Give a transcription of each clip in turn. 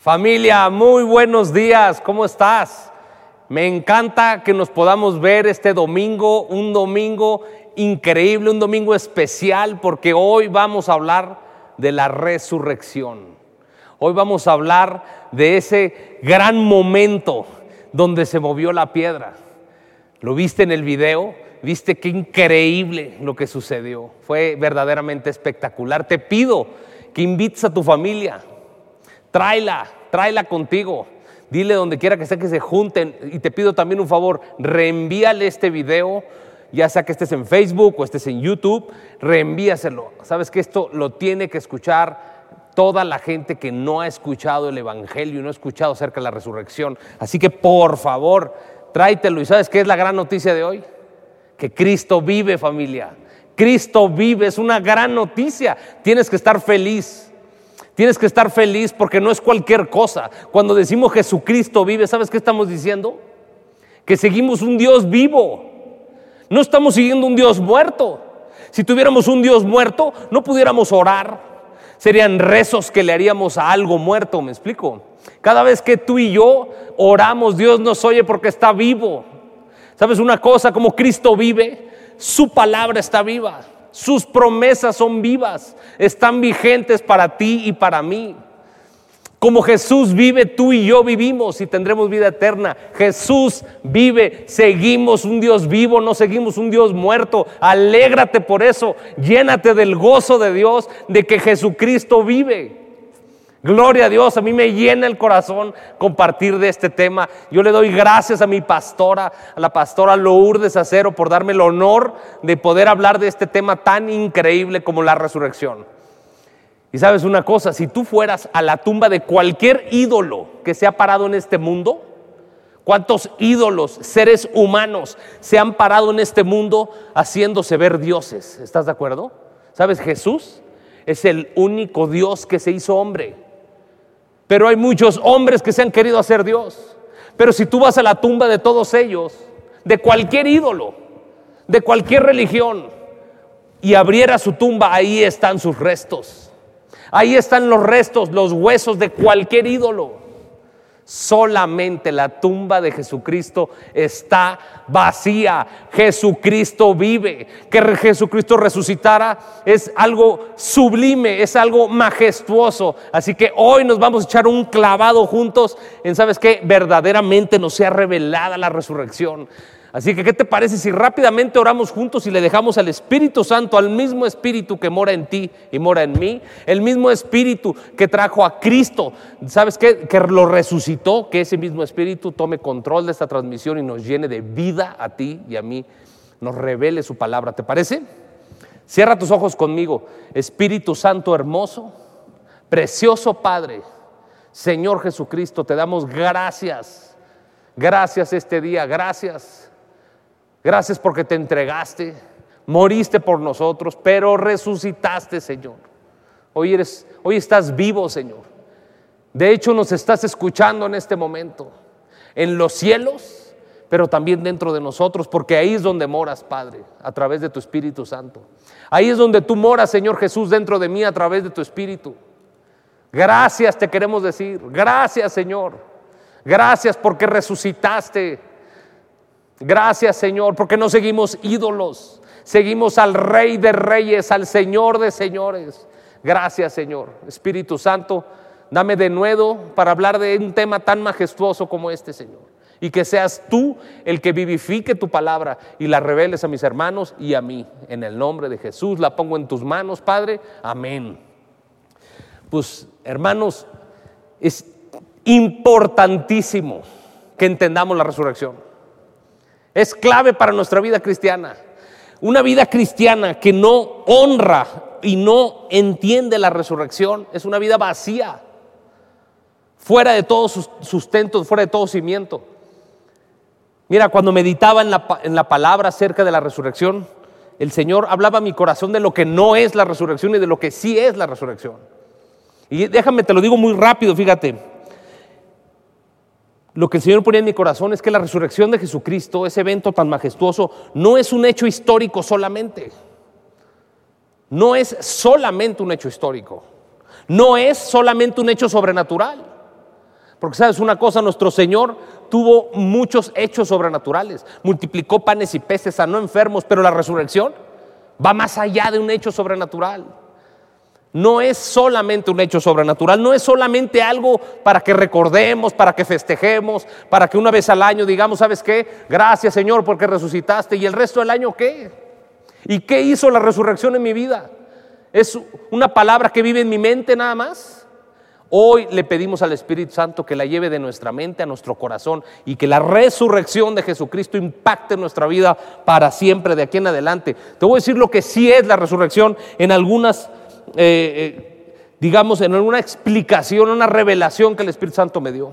Familia, muy buenos días, ¿cómo estás? Me encanta que nos podamos ver este domingo, un domingo increíble, un domingo especial, porque hoy vamos a hablar de la resurrección. Hoy vamos a hablar de ese gran momento donde se movió la piedra. ¿Lo viste en el video? ¿Viste qué increíble lo que sucedió? Fue verdaderamente espectacular. Te pido que invites a tu familia, tráela, tráela contigo. Dile donde quiera que sea que se junten. Y te pido también un favor, reenvíale este video, ya sea que estés en Facebook o estés en YouTube, reenvíaselo. Sabes que esto lo tiene que escuchar toda la gente que no ha escuchado el Evangelio y no ha escuchado acerca de la resurrección. Así que por favor, tráetelo. ¿Y sabes qué es la gran noticia de hoy? Que Cristo vive familia. Cristo vive, es una gran noticia. Tienes que estar feliz. Tienes que estar feliz porque no es cualquier cosa. Cuando decimos Jesucristo vive, ¿sabes qué estamos diciendo? Que seguimos un Dios vivo. No estamos siguiendo un Dios muerto. Si tuviéramos un Dios muerto, no pudiéramos orar. Serían rezos que le haríamos a algo muerto, ¿me explico? Cada vez que tú y yo oramos, Dios nos oye porque está vivo. ¿Sabes una cosa? Como Cristo vive, su palabra está viva. Sus promesas son vivas, están vigentes para ti y para mí. Como Jesús vive, tú y yo vivimos y tendremos vida eterna. Jesús vive, seguimos un Dios vivo, no seguimos un Dios muerto. Alégrate por eso, llénate del gozo de Dios, de que Jesucristo vive. Gloria a Dios, a mí me llena el corazón compartir de este tema. Yo le doy gracias a mi pastora, a la pastora Lourdes Acero, por darme el honor de poder hablar de este tema tan increíble como la resurrección. Y sabes una cosa, si tú fueras a la tumba de cualquier ídolo que se ha parado en este mundo, ¿cuántos ídolos, seres humanos se han parado en este mundo haciéndose ver dioses? ¿Estás de acuerdo? ¿Sabes? Jesús es el único Dios que se hizo hombre. Pero hay muchos hombres que se han querido hacer Dios. Pero si tú vas a la tumba de todos ellos, de cualquier ídolo, de cualquier religión, y abriera su tumba, ahí están sus restos. Ahí están los restos, los huesos de cualquier ídolo. Solamente la tumba de Jesucristo está vacía. Jesucristo vive. Que Jesucristo resucitara es algo sublime, es algo majestuoso. Así que hoy nos vamos a echar un clavado juntos en, ¿sabes qué? Verdaderamente nos sea revelada la resurrección. Así que, ¿qué te parece si rápidamente oramos juntos y le dejamos al Espíritu Santo, al mismo Espíritu que mora en ti y mora en mí, el mismo Espíritu que trajo a Cristo, ¿sabes qué? Que lo resucitó, que ese mismo Espíritu tome control de esta transmisión y nos llene de vida a ti y a mí, nos revele su palabra, ¿te parece? Cierra tus ojos conmigo, Espíritu Santo hermoso, precioso Padre, Señor Jesucristo, te damos gracias, gracias este día, gracias Gracias porque te entregaste, moriste por nosotros, pero resucitaste, Señor. Hoy eres, hoy estás vivo, Señor. De hecho, nos estás escuchando en este momento, en los cielos, pero también dentro de nosotros, porque ahí es donde moras, Padre, a través de tu Espíritu Santo. Ahí es donde tú moras, Señor Jesús, dentro de mí, a través de tu Espíritu. Gracias te queremos decir. Gracias, Señor. Gracias porque resucitaste Gracias Señor, porque no seguimos ídolos, seguimos al Rey de Reyes, al Señor de Señores. Gracias Señor. Espíritu Santo, dame de nuevo para hablar de un tema tan majestuoso como este Señor. Y que seas tú el que vivifique tu palabra y la reveles a mis hermanos y a mí. En el nombre de Jesús la pongo en tus manos, Padre. Amén. Pues hermanos, es importantísimo que entendamos la resurrección. Es clave para nuestra vida cristiana. Una vida cristiana que no honra y no entiende la resurrección es una vida vacía, fuera de todo sustento, fuera de todo cimiento. Mira, cuando meditaba en la, en la palabra acerca de la resurrección, el Señor hablaba a mi corazón de lo que no es la resurrección y de lo que sí es la resurrección. Y déjame, te lo digo muy rápido, fíjate lo que el Señor pone en mi corazón es que la resurrección de Jesucristo, ese evento tan majestuoso, no es un hecho histórico solamente. No es solamente un hecho histórico. No es solamente un hecho sobrenatural. Porque sabes una cosa, nuestro Señor tuvo muchos hechos sobrenaturales, multiplicó panes y peces, sanó enfermos, pero la resurrección va más allá de un hecho sobrenatural. No es solamente un hecho sobrenatural, no es solamente algo para que recordemos, para que festejemos, para que una vez al año digamos, ¿sabes qué? Gracias Señor porque resucitaste y el resto del año qué? ¿Y qué hizo la resurrección en mi vida? ¿Es una palabra que vive en mi mente nada más? Hoy le pedimos al Espíritu Santo que la lleve de nuestra mente a nuestro corazón y que la resurrección de Jesucristo impacte nuestra vida para siempre de aquí en adelante. Te voy a decir lo que sí es la resurrección en algunas eh, eh, digamos, en una explicación, una revelación que el Espíritu Santo me dio.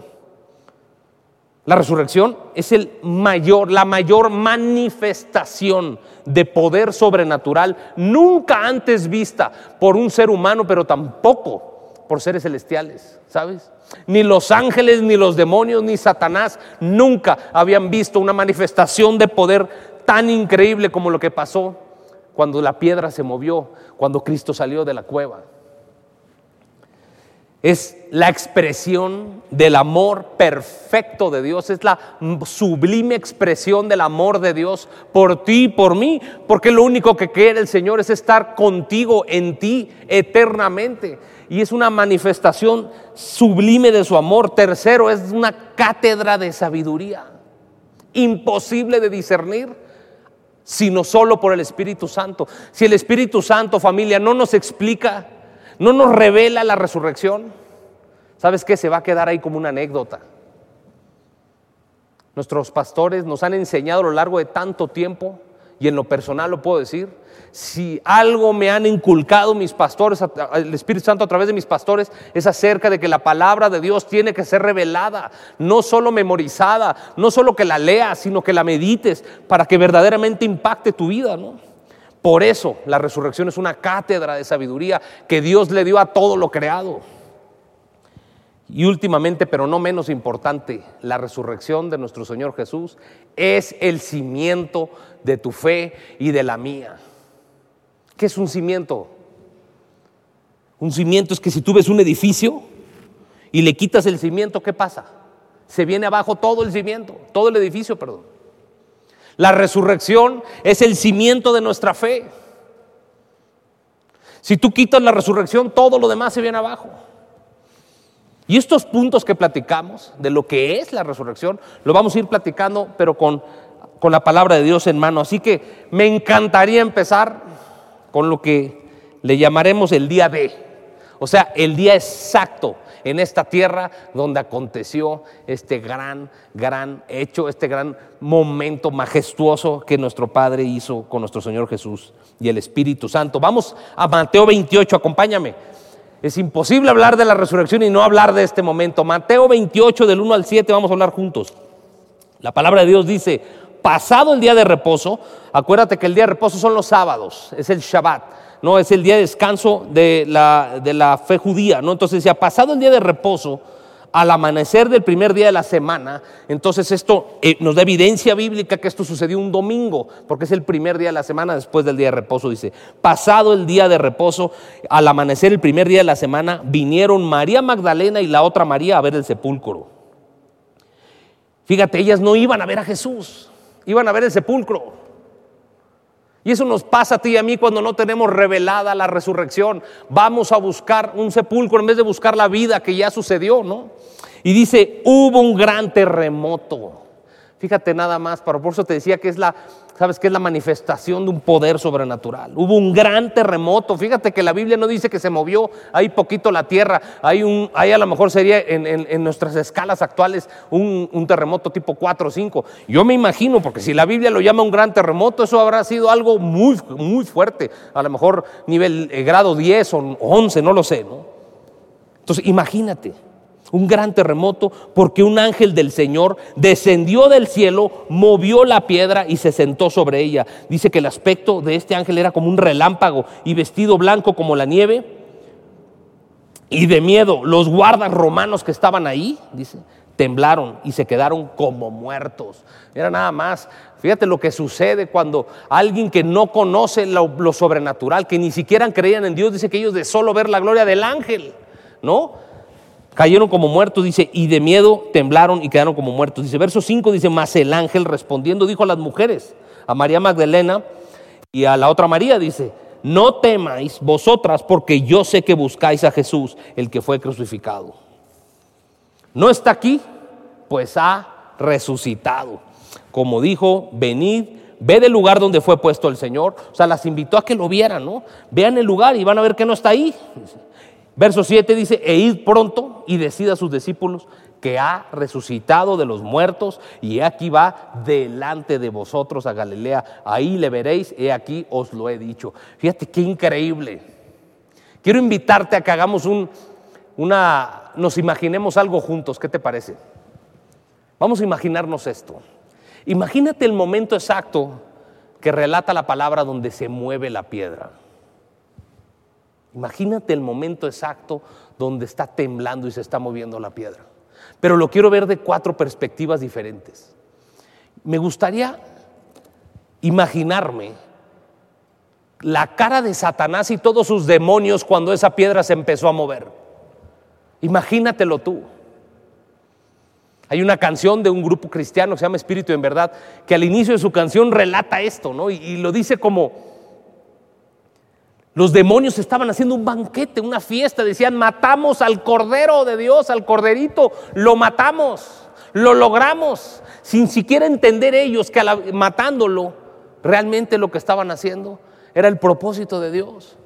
La resurrección es el mayor, la mayor manifestación de poder sobrenatural nunca antes vista por un ser humano, pero tampoco por seres celestiales, ¿sabes? Ni los ángeles, ni los demonios, ni Satanás nunca habían visto una manifestación de poder tan increíble como lo que pasó cuando la piedra se movió, cuando Cristo salió de la cueva. Es la expresión del amor perfecto de Dios, es la sublime expresión del amor de Dios por ti y por mí, porque lo único que quiere el Señor es estar contigo, en ti, eternamente. Y es una manifestación sublime de su amor. Tercero, es una cátedra de sabiduría, imposible de discernir sino solo por el Espíritu Santo. Si el Espíritu Santo, familia, no nos explica, no nos revela la resurrección, ¿sabes qué? Se va a quedar ahí como una anécdota. Nuestros pastores nos han enseñado a lo largo de tanto tiempo, y en lo personal lo puedo decir, si algo me han inculcado mis pastores, el Espíritu Santo a través de mis pastores, es acerca de que la palabra de Dios tiene que ser revelada, no solo memorizada, no solo que la leas, sino que la medites para que verdaderamente impacte tu vida, ¿no? Por eso la resurrección es una cátedra de sabiduría que Dios le dio a todo lo creado. Y últimamente, pero no menos importante, la resurrección de nuestro Señor Jesús es el cimiento de tu fe y de la mía. ¿Qué es un cimiento? Un cimiento es que si tú ves un edificio y le quitas el cimiento, ¿qué pasa? Se viene abajo todo el cimiento, todo el edificio, perdón. La resurrección es el cimiento de nuestra fe. Si tú quitas la resurrección, todo lo demás se viene abajo. Y estos puntos que platicamos de lo que es la resurrección, lo vamos a ir platicando, pero con, con la palabra de Dios en mano. Así que me encantaría empezar con lo que le llamaremos el día D, o sea, el día exacto en esta tierra donde aconteció este gran, gran hecho, este gran momento majestuoso que nuestro Padre hizo con nuestro Señor Jesús y el Espíritu Santo. Vamos a Mateo 28, acompáñame. Es imposible hablar de la resurrección y no hablar de este momento. Mateo 28 del 1 al 7 vamos a hablar juntos. La palabra de Dios dice, pasado el día de reposo, acuérdate que el día de reposo son los sábados, es el Shabbat, no es el día de descanso de la, de la fe judía, ¿no? Entonces, ha pasado el día de reposo, al amanecer del primer día de la semana, entonces esto eh, nos da evidencia bíblica que esto sucedió un domingo, porque es el primer día de la semana después del día de reposo, dice, pasado el día de reposo, al amanecer el primer día de la semana, vinieron María Magdalena y la otra María a ver el sepulcro. Fíjate, ellas no iban a ver a Jesús, iban a ver el sepulcro. Y eso nos pasa a ti y a mí cuando no tenemos revelada la resurrección. Vamos a buscar un sepulcro en vez de buscar la vida que ya sucedió, ¿no? Y dice, hubo un gran terremoto. Fíjate nada más, por eso te decía que es la ¿sabes qué es la manifestación de un poder sobrenatural? Hubo un gran terremoto, fíjate que la Biblia no dice que se movió ahí poquito la tierra, hay, un, a lo mejor sería en, nuestras escalas actuales un, terremoto tipo 4 o 5. Yo me imagino, porque si la Biblia lo llama un gran terremoto, eso habrá sido algo muy, muy fuerte, a lo mejor nivel eh, grado 10 o 11, no lo sé, ¿no? Entonces, imagínate un gran terremoto, porque un ángel del Señor descendió del cielo, movió la piedra y se sentó sobre ella. Dice que el aspecto de este ángel era como un relámpago y vestido blanco como la nieve. Y de miedo, los guardas romanos que estaban ahí, dice, temblaron y se quedaron como muertos. Era nada más. Fíjate lo que sucede cuando alguien que no conoce lo, sobrenatural, que ni siquiera creían en Dios, dice que ellos de solo ver la gloria del ángel, ¿no? Cayeron como muertos, dice, y de miedo temblaron y quedaron como muertos. Dice, verso 5 dice, mas el ángel respondiendo dijo a las mujeres, a María Magdalena y a la otra María, dice, no temáis vosotras porque yo sé que buscáis a Jesús, el que fue crucificado. No está aquí, pues ha resucitado. Como dijo, venid, ve del lugar donde fue puesto el Señor. O sea, las invitó a que lo vieran, ¿no? Vean el lugar y van a ver que no está ahí. Verso 7 dice, e id pronto y decida a sus discípulos que ha resucitado de los muertos y aquí va delante de vosotros a Galilea. Ahí le veréis, he aquí os lo he dicho. Fíjate qué increíble. Quiero invitarte a que hagamos un, una, nos imaginemos algo juntos. ¿Qué te parece? Vamos a imaginarnos esto. Imagínate el momento exacto que relata la palabra donde se mueve la piedra. Imagínate el momento exacto donde está temblando y se está moviendo la piedra pero lo quiero ver de cuatro perspectivas diferentes. Me gustaría imaginarme la cara de Satanás y todos sus demonios cuando esa piedra se empezó a mover. Imagínatelo tú. Hay una canción de un grupo cristiano que se llama Espíritu en Verdad, que al inicio de su canción relata esto, ¿no? Y, y lo dice como, los demonios estaban haciendo un banquete, una fiesta, decían, matamos al Cordero de Dios, al Corderito, lo matamos, lo logramos, sin siquiera entender ellos que matándolo, realmente lo que estaban haciendo era el propósito de Dios.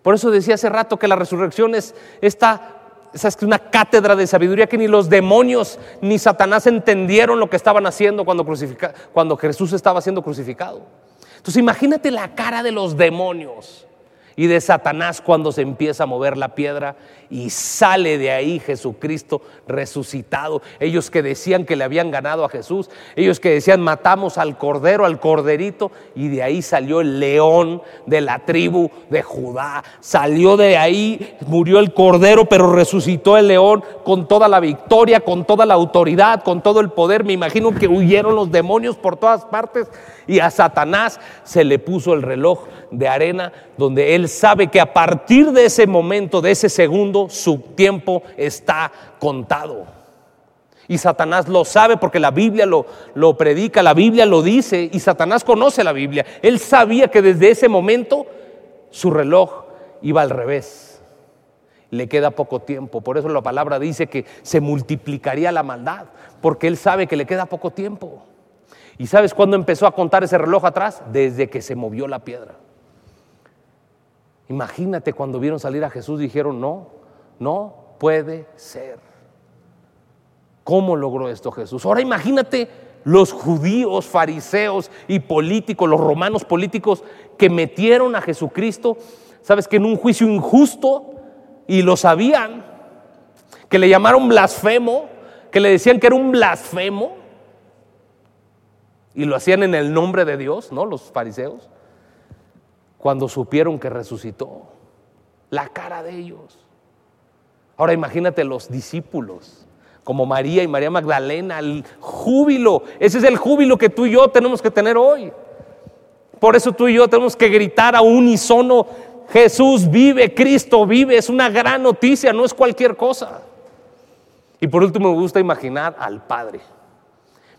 Por eso decía hace rato que la resurrección es esta es una cátedra de sabiduría que ni los demonios ni Satanás entendieron lo que estaban haciendo cuando, cuando Jesús estaba siendo crucificado. Entonces imagínate la cara de los demonios y de Satanás cuando se empieza a mover la piedra y sale de ahí Jesucristo resucitado. Ellos que decían que le habían ganado a Jesús, ellos que decían matamos al cordero, al corderito, y de ahí salió el león de la tribu de Judá. Salió de ahí, murió el cordero, pero resucitó el león con toda la victoria, con toda la autoridad, con todo el poder. Me imagino que huyeron los demonios por todas partes y a Satanás se le puso el reloj de arena donde él sabe que a partir de ese momento, de ese segundo, su tiempo está contado. Y Satanás lo sabe porque la Biblia lo, lo predica, la Biblia lo dice y Satanás conoce la Biblia. Él sabía que desde ese momento su reloj iba al revés. Le queda poco tiempo. Por eso la palabra dice que se multiplicaría la maldad, porque él sabe que le queda poco tiempo. ¿Y sabes cuándo empezó a contar ese reloj atrás? Desde que se movió la piedra. Imagínate cuando vieron salir a Jesús, dijeron, no, no puede ser. ¿Cómo logró esto Jesús? Ahora imagínate los judíos, fariseos y políticos, los romanos políticos que metieron a Jesucristo, sabes que en un juicio injusto y lo sabían, que le llamaron blasfemo, que le decían que era un blasfemo y lo hacían en el nombre de Dios, ¿no? Los fariseos cuando supieron que resucitó. La cara de ellos. Ahora imagínate los discípulos, como María y María Magdalena, el júbilo. Ese es el júbilo que tú y yo tenemos que tener hoy. Por eso tú y yo tenemos que gritar a unísono, Jesús vive, Cristo vive. Es una gran noticia, no es cualquier cosa. Y por último me gusta imaginar al Padre.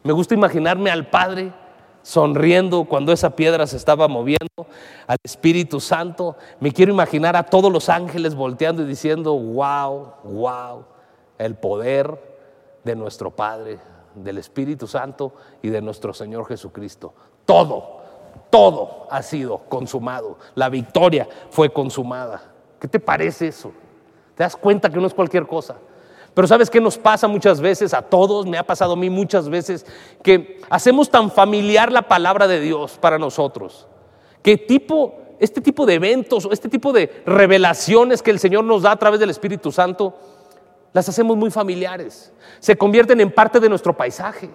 Me gusta imaginarme al Padre sonriendo cuando esa piedra se estaba moviendo, al Espíritu Santo. Me quiero imaginar a todos los ángeles volteando y diciendo, wow, wow, el poder de nuestro Padre, del Espíritu Santo y de nuestro Señor Jesucristo. Todo, todo ha sido consumado. La victoria fue consumada. ¿Qué te parece eso? ¿Te das cuenta que no es cualquier cosa? Pero ¿sabes qué nos pasa muchas veces? A todos, me ha pasado a mí muchas veces, que hacemos tan familiar la palabra de Dios para nosotros, que tipo, este tipo de eventos, este tipo de revelaciones que el Señor nos da a través del Espíritu Santo, las hacemos muy familiares, se convierten en parte de nuestro paisaje.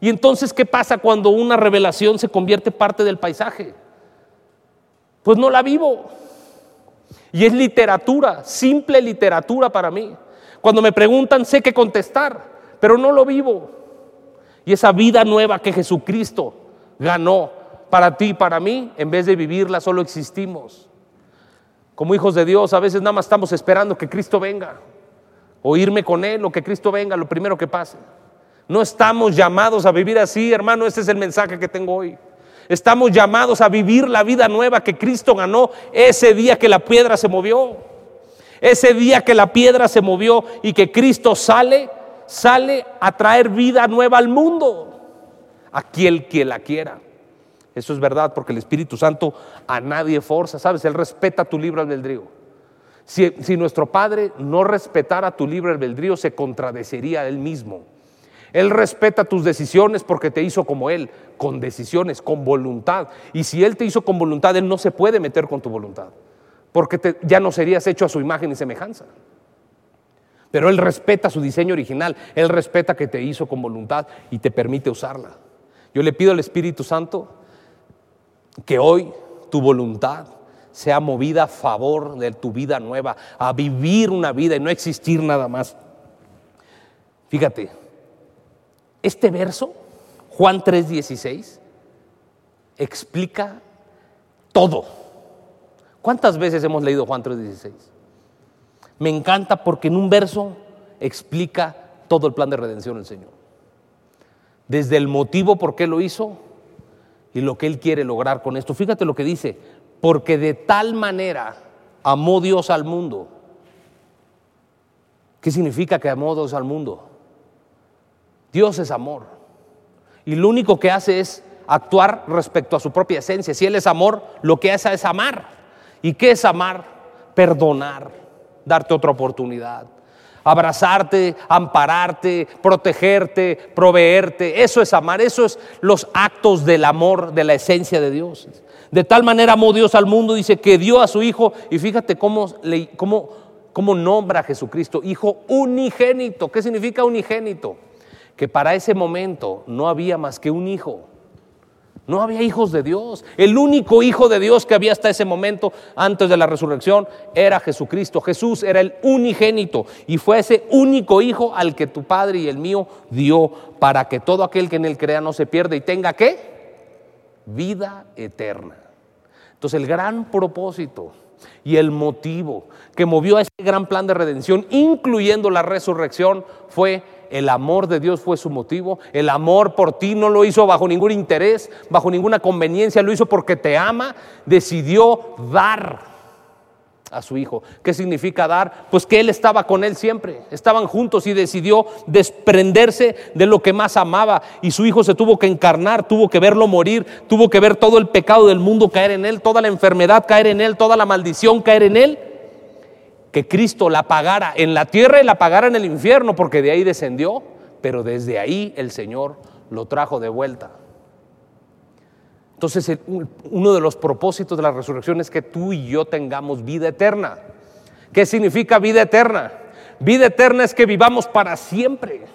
Y entonces, ¿qué pasa cuando una revelación se convierte parte del paisaje? Pues no la vivo. Y es literatura, simple literatura para mí. Cuando me preguntan, sé qué contestar, pero no lo vivo. Y esa vida nueva que Jesucristo ganó para ti y para mí, en vez de vivirla, solo existimos. Como hijos de Dios, a veces nada más estamos esperando que Cristo venga. o irme con Él, o que Cristo venga, lo primero que pase. No estamos llamados a vivir así, hermano, ese es el mensaje que tengo hoy. Estamos llamados a vivir la vida nueva que Cristo ganó ese día que la piedra se movió. Ese día que la piedra se movió y que Cristo sale, sale a traer vida nueva al mundo. A quien que la quiera. Eso es verdad porque el Espíritu Santo a nadie forza, ¿sabes? Él respeta tu libre albedrío. Si, si nuestro Padre no respetara tu libre albedrío, se contradecería a Él mismo. Él respeta tus decisiones porque te hizo como Él, con decisiones, con voluntad. Y si Él te hizo con voluntad, Él no se puede meter con tu voluntad, porque ya no serías hecho a su imagen y semejanza. Pero Él respeta su diseño original, Él respeta que te hizo con voluntad y te permite usarla. Yo le pido al Espíritu Santo que hoy tu voluntad sea movida a favor de tu vida nueva, a vivir una vida y no existir nada más. Fíjate, este verso, Juan 3:16, explica todo. ¿Cuántas veces hemos leído Juan 3:16? Me encanta porque en un verso explica todo el plan de redención del Señor. Desde el motivo por qué lo hizo y lo que Él quiere lograr con esto. Fíjate lo que dice, porque de tal manera amó Dios al mundo. ¿Qué significa que amó Dios al mundo? Dios es amor. Y lo único que hace es actuar respecto a su propia esencia. Si Él es amor, lo que hace es amar. ¿Y qué es amar? Perdonar, darte otra oportunidad. Abrazarte, ampararte, protegerte, proveerte. Eso es amar. Eso es los actos del amor, de la esencia de Dios. De tal manera amó Dios al mundo, dice que dio a su Hijo. Y fíjate cómo, cómo, cómo nombra a Jesucristo, Hijo unigénito. ¿Qué significa unigénito? que para ese momento no había más que un hijo. No había hijos de Dios. El único hijo de Dios que había hasta ese momento, antes de la resurrección, era Jesucristo. Jesús era el unigénito y fue ese único hijo al que tu Padre y el mío dio para que todo aquel que en él crea no se pierda y tenga qué? Vida eterna. Entonces el gran propósito y el motivo que movió a ese gran plan de redención, incluyendo la resurrección, fue el amor de Dios fue su motivo. El amor por ti no lo hizo bajo ningún interés, bajo ninguna conveniencia, lo hizo porque te ama. Decidió dar a su hijo. ¿Qué significa dar? Pues que él estaba con él siempre, estaban juntos y decidió desprenderse de lo que más amaba y su hijo se tuvo que encarnar, tuvo que verlo morir, tuvo que ver todo el pecado del mundo caer en él, toda la enfermedad caer en él, toda la maldición caer en él que Cristo la pagara en la tierra y la pagara en el infierno, porque de ahí descendió, pero desde ahí el Señor lo trajo de vuelta. Entonces, uno de los propósitos de la resurrección es que tú y yo tengamos vida eterna. ¿Qué significa vida eterna? Vida eterna es que vivamos para siempre.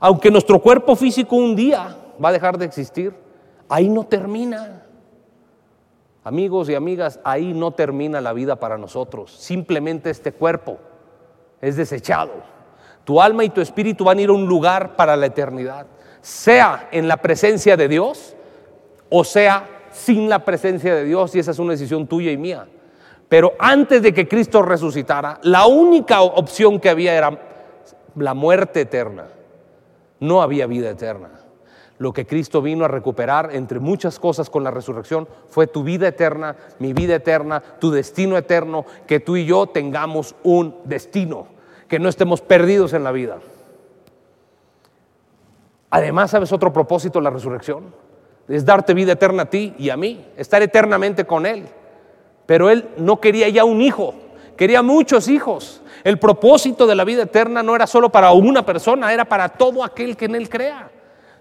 Aunque nuestro cuerpo físico un día va a dejar de existir, ahí no termina. Amigos y amigas, ahí no termina la vida para nosotros. Simplemente este cuerpo es desechado. Tu alma y tu espíritu van a ir a un lugar para la eternidad, sea en la presencia de Dios o sea sin la presencia de Dios, y esa es una decisión tuya y mía. Pero antes de que Cristo resucitara, la única opción que había era la muerte eterna. No había vida eterna lo que Cristo vino a recuperar, entre muchas cosas con la resurrección, fue tu vida eterna, mi vida eterna, tu destino eterno, que tú y yo tengamos un destino, que no estemos perdidos en la vida. Además, ¿sabes otro propósito de la resurrección? Es darte vida eterna a ti y a mí, estar eternamente con Él. Pero Él no quería ya un hijo, quería muchos hijos. El propósito de la vida eterna no era solo para una persona, era para todo aquel que en Él crea.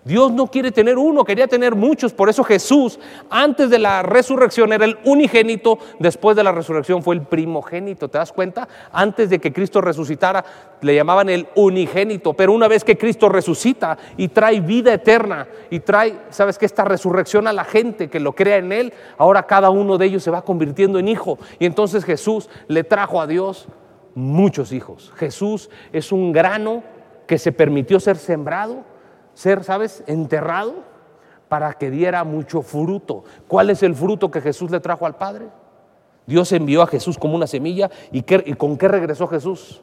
Dios no quiere tener uno, quería tener muchos. Por eso Jesús, antes de la resurrección, era el unigénito, después de la resurrección fue el primogénito. ¿Te das cuenta? Antes de que Cristo resucitara, le llamaban el unigénito. Pero una vez que Cristo resucita y trae vida eterna y trae, ¿sabes que Esta resurrección a la gente que lo crea en Él, ahora cada uno de ellos se va convirtiendo en hijo. Y entonces Jesús le trajo a Dios muchos hijos. Jesús es un grano que se permitió ser sembrado ser, ¿sabes?, enterrado para que diera mucho fruto. ¿Cuál es el fruto que Jesús le trajo al Padre? Dios envió a Jesús como una semilla y, ¿y con qué regresó Jesús?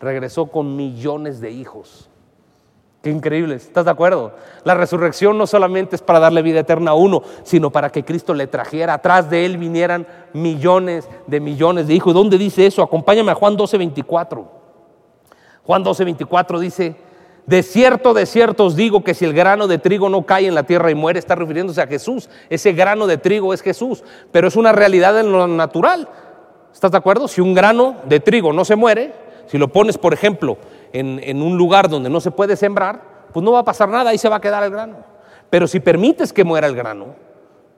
regresó con millones de hijos. Qué increíble, ¿estás de acuerdo? La resurrección no solamente es para darle vida eterna a uno, sino para que Cristo le trajera, atrás de él vinieran millones de millones de hijos. ¿Dónde dice eso? Acompáñame a Juan 12, 24. Juan 12, 24 dice, de cierto, de cierto os digo que si el grano de trigo no cae en la tierra y muere, está refiriéndose a Jesús. Ese grano de trigo es Jesús, pero es una realidad en lo natural. ¿Estás de acuerdo? Si un grano de trigo no se muere, si lo pones, por ejemplo, en, un lugar donde no se puede sembrar, pues no va a pasar nada, ahí se va a quedar el grano. Pero si permites que muera el grano,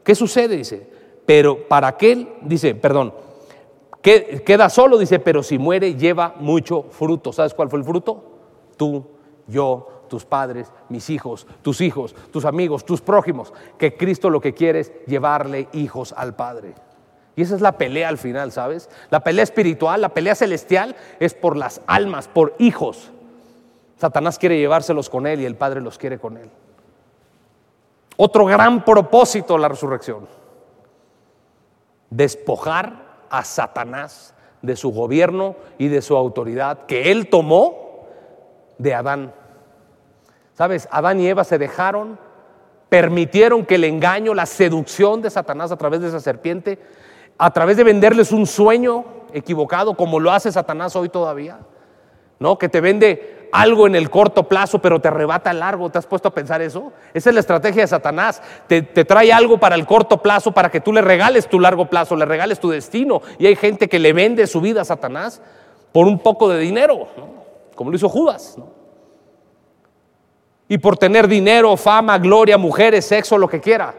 ¿qué sucede? Dice, pero para aquel, dice, perdón, queda solo, dice, pero si muere lleva mucho fruto. ¿Sabes cuál fue el fruto? Tú, yo, tus padres, mis hijos, tus hijos, tus amigos, tus prójimos, que Cristo lo que quiere es llevarle hijos al Padre. Y esa es la pelea al final, ¿sabes? La pelea espiritual, la pelea celestial es por las almas, por hijos. Satanás quiere llevárselos con él y el Padre los quiere con él. Otro gran propósito la resurrección. Despojar a Satanás de su gobierno y de su autoridad que él tomó de Adán. ¿Sabes? Adán y Eva se dejaron, permitieron que el engaño, la seducción de Satanás a través de esa serpiente a través de venderles un sueño equivocado, como lo hace Satanás hoy todavía, ¿no? Que te vende algo en el corto plazo, pero te arrebata el largo. ¿Te has puesto a pensar eso? Esa es la estrategia de Satanás. Te, trae algo para el corto plazo para que tú le regales tu largo plazo, le regales tu destino. Y hay gente que le vende su vida a Satanás por un poco de dinero, como lo hizo Judas. Y por tener dinero, fama, gloria, mujeres, sexo, lo que quiera.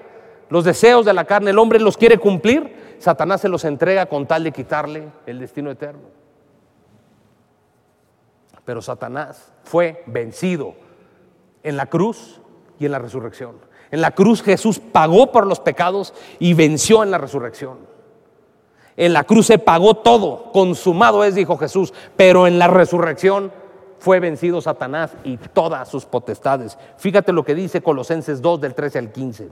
Los deseos de la carne, el hombre los quiere cumplir Satanás se los entrega con tal de quitarle el destino eterno. Pero Satanás fue vencido en la cruz y en la resurrección. En la cruz Jesús pagó por los pecados y venció en la resurrección. En la cruz se pagó todo, consumado es, dijo Jesús, pero en la resurrección fue vencido Satanás y todas sus potestades. Fíjate lo que dice Colosenses 2 del 13 al 15.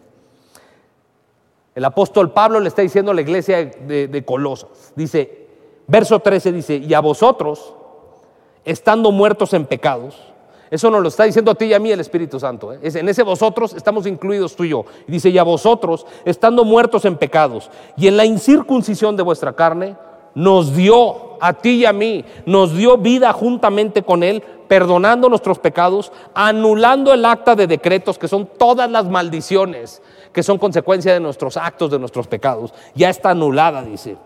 El apóstol Pablo le está diciendo a la iglesia de, Colosas, dice, verso 13 dice, y a vosotros, estando muertos en pecados, eso nos lo está diciendo a ti y a mí el Espíritu Santo. ¿eh? en ese vosotros estamos incluidos tú y yo. dice, y a vosotros, estando muertos en pecados y en la incircuncisión de vuestra carne, nos dio a ti y a mí, nos dio vida juntamente con Él, perdonando nuestros pecados, anulando el acta de decretos, que son todas las maldiciones que son consecuencia de nuestros actos, de nuestros pecados. Ya está anulada, dice.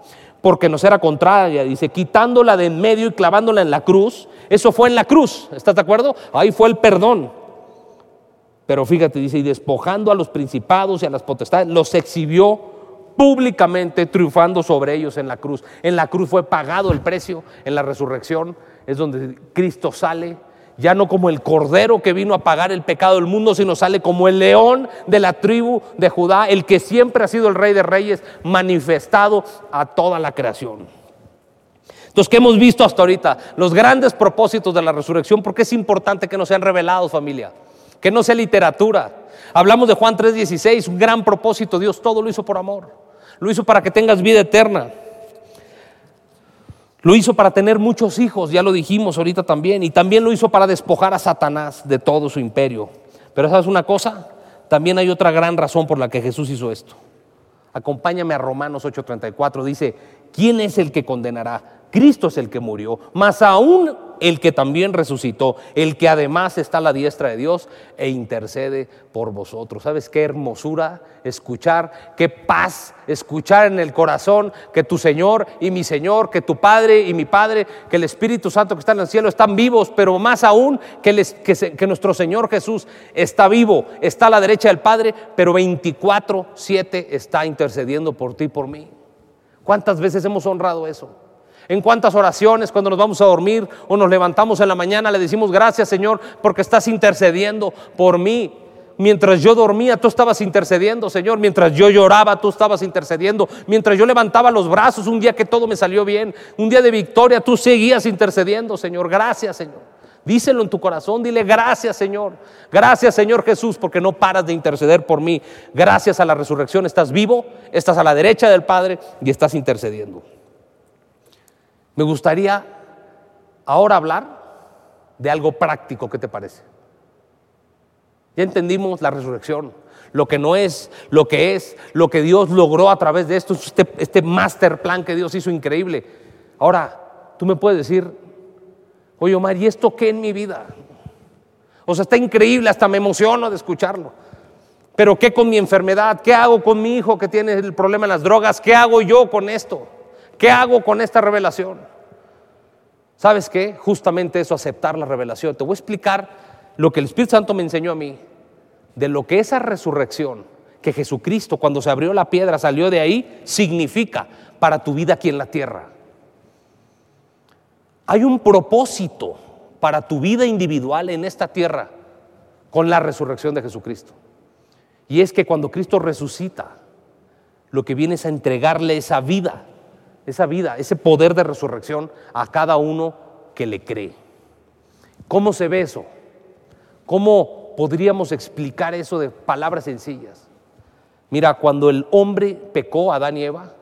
Porque nos era contraria, dice, quitándola de en medio y clavándola en la cruz. Eso fue en la cruz, ¿estás de acuerdo? Ahí fue el perdón. Pero fíjate, dice, y despojando a los principados y a las potestades, los exhibió públicamente, triunfando sobre ellos en la cruz. En la cruz fue pagado el precio, en la resurrección es donde Cristo sale ya no como el cordero que vino a pagar el pecado del mundo, sino sale como el león de la tribu de Judá, el que siempre ha sido el rey de reyes, manifestado a toda la creación. Entonces, ¿qué hemos visto hasta ahorita? Los grandes propósitos de la resurrección, porque es importante que no sean revelados, familia, que no sea literatura. Hablamos de Juan 3:16, un gran propósito, Dios todo lo hizo por amor, lo hizo para que tengas vida eterna. Lo hizo para tener muchos hijos, ya lo dijimos ahorita también, y también lo hizo para despojar a Satanás de todo su imperio. Pero sabes una cosa, también hay otra gran razón por la que Jesús hizo esto. Acompáñame a Romanos 8:34, dice, ¿quién es el que condenará? Cristo es el que murió, más aún el que también resucitó, el que además está a la diestra de Dios e intercede por vosotros. ¿Sabes qué hermosura escuchar? Qué paz escuchar en el corazón que tu Señor y mi Señor, que tu Padre y mi Padre, que el Espíritu Santo que está en el cielo están vivos, pero más aún que, nuestro Señor Jesús está vivo, está a la derecha del Padre, pero 24/7 está intercediendo por ti y por mí. ¿Cuántas veces hemos honrado eso? En cuántas oraciones cuando nos vamos a dormir o nos levantamos en la mañana le decimos gracias Señor porque estás intercediendo por mí. Mientras yo dormía, tú estabas intercediendo, Señor. Mientras yo lloraba, tú estabas intercediendo. Mientras yo levantaba los brazos, un día que todo me salió bien, un día de victoria, tú seguías intercediendo, Señor. Gracias, Señor. Díselo en tu corazón, dile gracias, Señor. Gracias, Señor Jesús, porque no paras de interceder por mí. Gracias a la resurrección estás vivo, estás a la derecha del Padre y estás intercediendo. Me gustaría ahora hablar de algo práctico, ¿qué te parece? Ya entendimos la resurrección, lo que no es, lo que es, lo que Dios logró a través de esto, este, este master plan que Dios hizo increíble. Ahora, tú me puedes decir, oye Omar, ¿y esto qué en mi vida? O sea, está increíble, hasta me emociono de escucharlo. Pero ¿qué con mi enfermedad? ¿Qué hago con mi hijo que tiene el problema en las drogas? ¿Qué hago yo con esto? ¿Qué hago con esta revelación? ¿Sabes qué? Justamente eso, aceptar la revelación. Te voy a explicar lo que el Espíritu Santo me enseñó a mí, de lo que esa resurrección, que Jesucristo cuando se abrió la piedra salió de ahí, significa para tu vida aquí en la tierra. Hay un propósito para tu vida individual en esta tierra con la resurrección de Jesucristo. Y es que cuando Cristo resucita, lo que viene es a entregarle esa vida, esa vida, ese poder de resurrección a cada uno que le cree. ¿Cómo se ve eso? ¿Cómo podríamos explicar eso de palabras sencillas? Mira, cuando el hombre pecó, Adán y Eva,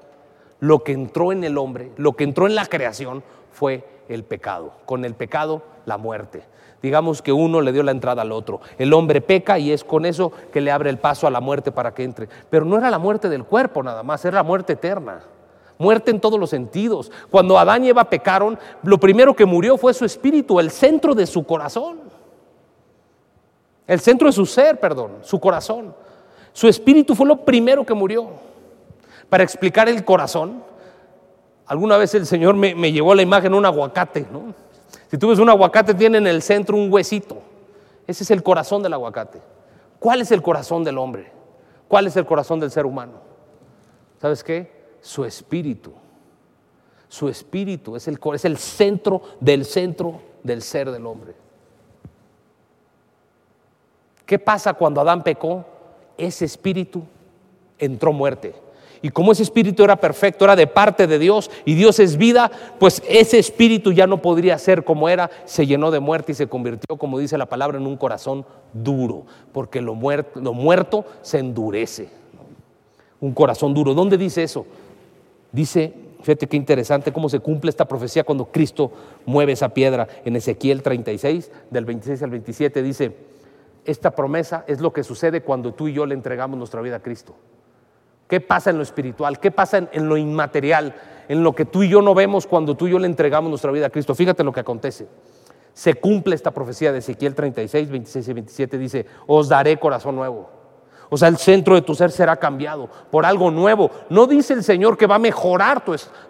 lo que entró en el hombre, lo que entró en la creación fue el pecado. Con el pecado, la muerte. Digamos que uno le dio la entrada al otro. El hombre peca y es con eso que le abre el paso a la muerte para que entre. Pero no era la muerte del cuerpo nada más, era la muerte eterna. Muerte en todos los sentidos. Cuando Adán y Eva pecaron, lo primero que murió fue su espíritu, el centro de su corazón. El centro de su ser, perdón, su corazón. Su espíritu fue lo primero que murió. Para explicar el corazón, alguna vez el Señor me, me llevó la imagen un aguacate, ¿no? Si tú ves un aguacate, tiene en el centro un huesito. Ese es el corazón del aguacate. ¿Cuál es el corazón del hombre? ¿Cuál es el corazón del ser humano? ¿Sabes qué? Su espíritu. Su espíritu es el, es el centro del centro del ser del hombre. ¿Qué pasa cuando Adán pecó? Ese espíritu entró muerte. Y como ese espíritu era perfecto, era de parte de Dios y Dios es vida, pues ese espíritu ya no podría ser como era, se llenó de muerte y se convirtió, como dice la palabra, en un corazón duro, porque lo lo muerto se endurece. Un corazón duro. ¿Dónde dice eso? Dice, fíjate qué interesante cómo se cumple esta profecía cuando Cristo mueve esa piedra. En Ezequiel 36, del 26 al 27, dice, esta promesa es lo que sucede cuando tú y yo le entregamos nuestra vida a Cristo. ¿Qué pasa en lo espiritual? ¿Qué pasa en, lo inmaterial? En lo que tú y yo no vemos cuando tú y yo le entregamos nuestra vida a Cristo. Fíjate lo que acontece. Se cumple esta profecía de Ezequiel 36, 26 y 27. Dice, os daré corazón nuevo. O sea, el centro de tu ser será cambiado por algo nuevo. No dice el Señor que va a mejorar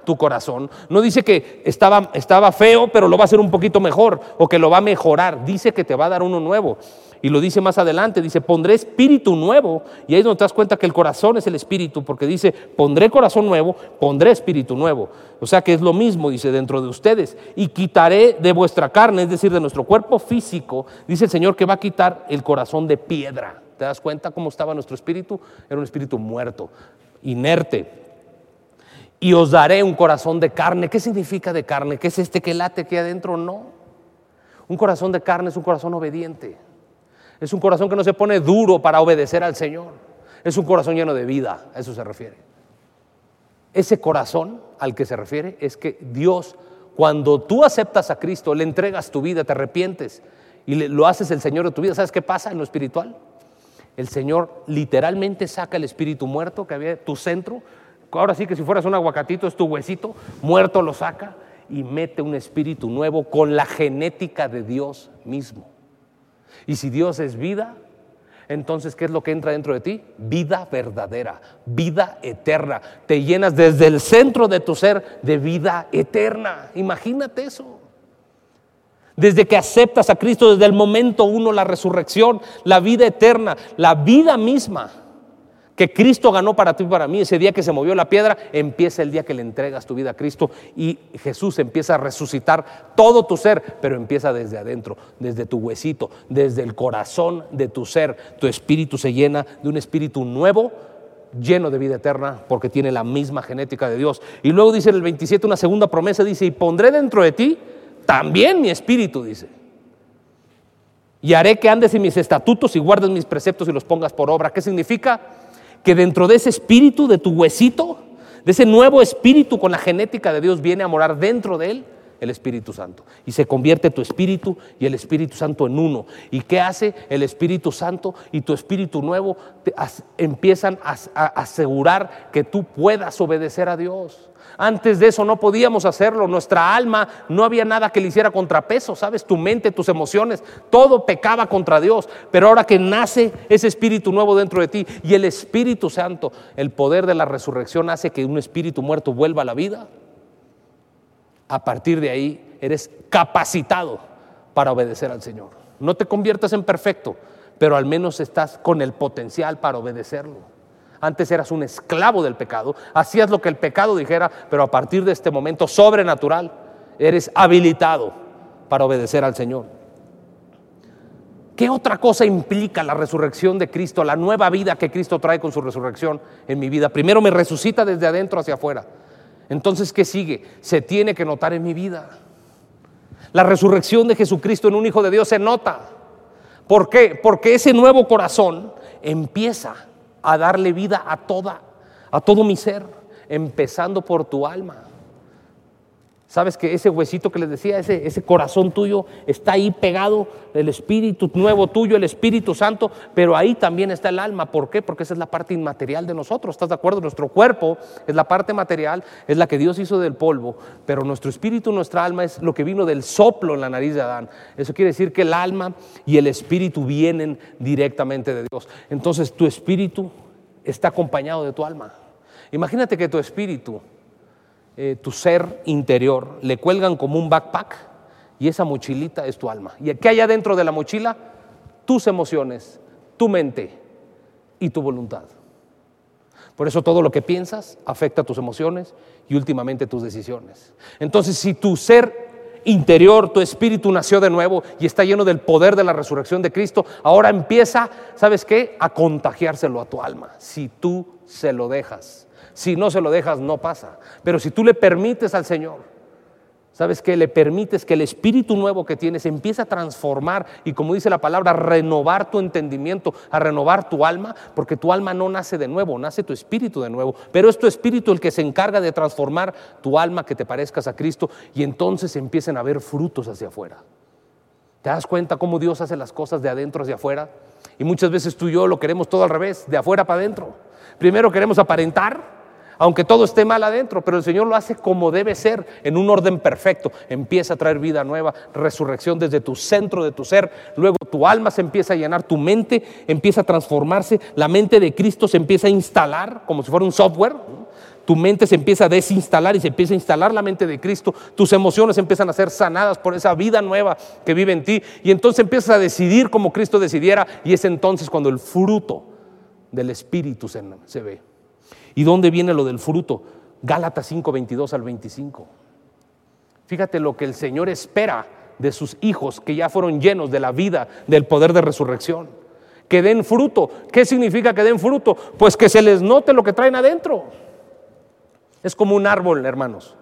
tu, corazón. No dice que estaba, estaba feo, pero lo va a hacer un poquito mejor. O que lo va a mejorar. Dice que te va a dar uno nuevo. Y lo dice más adelante, dice, pondré espíritu nuevo. Y ahí es donde te das cuenta que el corazón es el espíritu, porque dice, pondré corazón nuevo, pondré espíritu nuevo. O sea que es lo mismo, dice, dentro de ustedes. Y quitaré de vuestra carne, es decir, de nuestro cuerpo físico, dice el Señor que va a quitar el corazón de piedra. ¿Te das cuenta cómo estaba nuestro espíritu? Era un espíritu muerto, inerte. Y os daré un corazón de carne. ¿Qué significa de carne? ¿Qué es este que late aquí adentro? No. Un corazón de carne es un corazón obediente. Es un corazón que no se pone duro para obedecer al Señor. Es un corazón lleno de vida, a eso se refiere. Ese corazón al que se refiere es que Dios, cuando tú aceptas a Cristo, le entregas tu vida, te arrepientes y lo haces el Señor de tu vida, ¿sabes qué pasa en lo espiritual? El Señor literalmente saca el espíritu muerto que había tu centro. Ahora sí que si fueras un aguacatito es tu huesito, muerto lo saca y mete un espíritu nuevo con la genética de Dios mismo. Y si Dios es vida, entonces, ¿qué es lo que entra dentro de ti? Vida verdadera, vida eterna. Te llenas desde el centro de tu ser de vida eterna. Imagínate eso. Desde que aceptas a Cristo, desde el momento uno, la resurrección, la vida eterna, la vida misma que Cristo ganó para ti y para mí, ese día que se movió la piedra, empieza el día que le entregas tu vida a Cristo y Jesús empieza a resucitar todo tu ser, pero empieza desde adentro, desde tu huesito, desde el corazón de tu ser. Tu espíritu se llena de un espíritu nuevo, lleno de vida eterna, porque tiene la misma genética de Dios. Y luego dice en el 27 una segunda promesa, dice, y pondré dentro de ti también mi espíritu, dice. Y haré que andes en mis estatutos y guardes mis preceptos y los pongas por obra. ¿Qué significa? que dentro de ese espíritu, de tu huesito, de ese nuevo espíritu con la genética de Dios viene a morar dentro de él, el Espíritu Santo. Y se convierte tu Espíritu y el Espíritu Santo en uno. ¿Y qué hace el Espíritu Santo y tu Espíritu nuevo? empiezan a asegurar que tú puedas obedecer a Dios. Antes de eso no podíamos hacerlo. Nuestra alma no había nada que le hiciera contrapeso, ¿sabes? Tu mente, tus emociones, todo pecaba contra Dios. Pero ahora que nace ese espíritu nuevo dentro de ti y el Espíritu Santo, el poder de la resurrección hace que un espíritu muerto vuelva a la vida. A partir de ahí eres capacitado para obedecer al Señor. No te conviertas en perfecto, pero al menos estás con el potencial para obedecerlo. Antes eras un esclavo del pecado, hacías lo que el pecado dijera, pero a partir de este momento sobrenatural eres habilitado para obedecer al Señor. ¿Qué otra cosa implica la resurrección de Cristo, la nueva vida que Cristo trae con su resurrección en mi vida? Primero me resucita desde adentro hacia afuera. Entonces, ¿qué sigue? Se tiene que notar en mi vida. La resurrección de Jesucristo en un Hijo de Dios se nota. ¿Por qué? Porque ese nuevo corazón empieza a darle vida a toda, a todo mi ser, empezando por tu alma. Sabes que ese huesito que les decía, ese, ese corazón tuyo está ahí pegado, el espíritu nuevo tuyo, el Espíritu Santo, pero ahí también está el alma. ¿Por qué? Porque esa es la parte inmaterial de nosotros. ¿Estás de acuerdo? Nuestro cuerpo es la parte material, es la que Dios hizo del polvo, pero nuestro espíritu, nuestra alma es lo que vino del soplo en la nariz de Adán. Eso quiere decir que el alma y el espíritu vienen directamente de Dios. Entonces tu espíritu está acompañado de tu alma. Imagínate que tu espíritu eh, tu ser interior, le cuelgan como un backpack y esa mochilita es tu alma. ¿Y qué hay adentro de la mochila? Tus emociones, tu mente y tu voluntad. Por eso todo lo que piensas afecta tus emociones y últimamente tus decisiones. Entonces, si tu ser interior, tu espíritu nació de nuevo y está lleno del poder de la resurrección de Cristo, ahora empieza, ¿sabes qué? A contagiárselo a tu alma, si tú se lo dejas. Si no se lo dejas, no pasa. Pero si tú le permites al Señor, ¿sabes qué? Le permites que el espíritu nuevo que tienes empiece a transformar y como dice la palabra, renovar tu entendimiento, a renovar tu alma, porque tu alma no nace de nuevo, nace tu espíritu de nuevo. Pero es tu espíritu el que se encarga de transformar tu alma, que te parezcas a Cristo y entonces empiecen a haber frutos hacia afuera. ¿Te das cuenta cómo Dios hace las cosas de adentro hacia afuera? Y muchas veces tú y yo lo queremos todo al revés, de afuera para adentro. Primero queremos aparentar aunque todo esté mal adentro, pero el Señor lo hace como debe ser, en un orden perfecto. Empieza a traer vida nueva, resurrección desde tu centro de tu ser, luego tu alma se empieza a llenar, tu mente empieza a transformarse, la mente de Cristo se empieza a instalar como si fuera un software. Tu mente se empieza a desinstalar y se empieza a instalar la mente de Cristo. Tus emociones empiezan a ser sanadas por esa vida nueva que vive en ti. Y entonces empiezas a decidir como Cristo decidiera. Y es entonces cuando el fruto del Espíritu se, se ve. ¿Y dónde viene lo del fruto? Gálatas 5, 22 al 25. Fíjate lo que el Señor espera de sus hijos que ya fueron llenos de la vida, del poder de resurrección. Que den fruto. ¿Qué significa que den fruto? Pues que se les note lo que traen adentro. Es como un árbol, hermanos.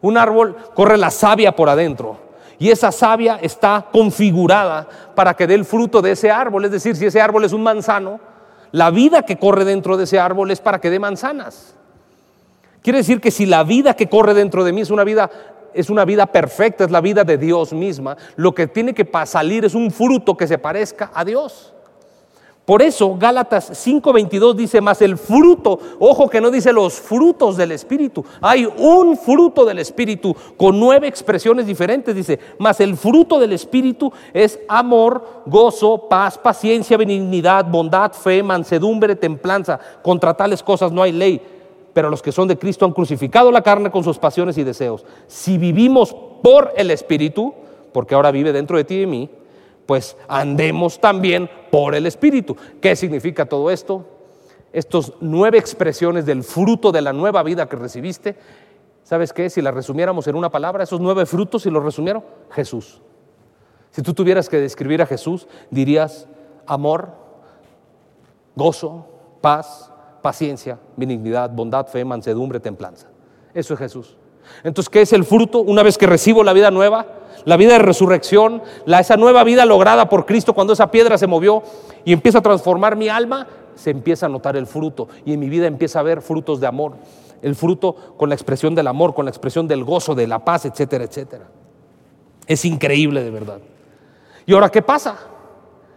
Un árbol corre la savia por adentro. Y esa savia está configurada para que dé el fruto de ese árbol. Es decir, si ese árbol es un manzano, la vida que corre dentro de ese árbol es para que dé manzanas. Quiere decir que si la vida que corre dentro de mí es una vida es una vida perfecta, es la vida de Dios misma, lo que tiene que salir es un fruto que se parezca a Dios. Por eso Gálatas 5:22 dice más el fruto, ojo que no dice los frutos del Espíritu, hay un fruto del Espíritu con nueve expresiones diferentes, dice, más el fruto del Espíritu es amor, gozo, paz, paciencia, benignidad, bondad, fe, mansedumbre, templanza. Contra tales cosas no hay ley, pero los que son de Cristo han crucificado la carne con sus pasiones y deseos. Si vivimos por el Espíritu, porque ahora vive dentro de ti y de mí, pues andemos también por el Espíritu. ¿Qué significa todo esto? Estos nueve expresiones del fruto de la nueva vida que recibiste, ¿sabes qué? Si las resumiéramos en una palabra, esos nueve frutos, si los resumieron, Jesús. Si tú tuvieras que describir a Jesús, dirías amor, gozo, paz, paciencia, benignidad, bondad, fe, mansedumbre, templanza. Eso es Jesús. Entonces, ¿qué es el fruto? Una vez que recibo la vida nueva, la vida de resurrección, la, esa nueva vida lograda por Cristo cuando esa piedra se movió y empieza a transformar mi alma, se empieza a notar el fruto y en mi vida empieza a haber frutos de amor. El fruto con la expresión del amor, con la expresión del gozo, de la paz, etcétera, etcétera. Es increíble de verdad. ¿Y ahora qué pasa?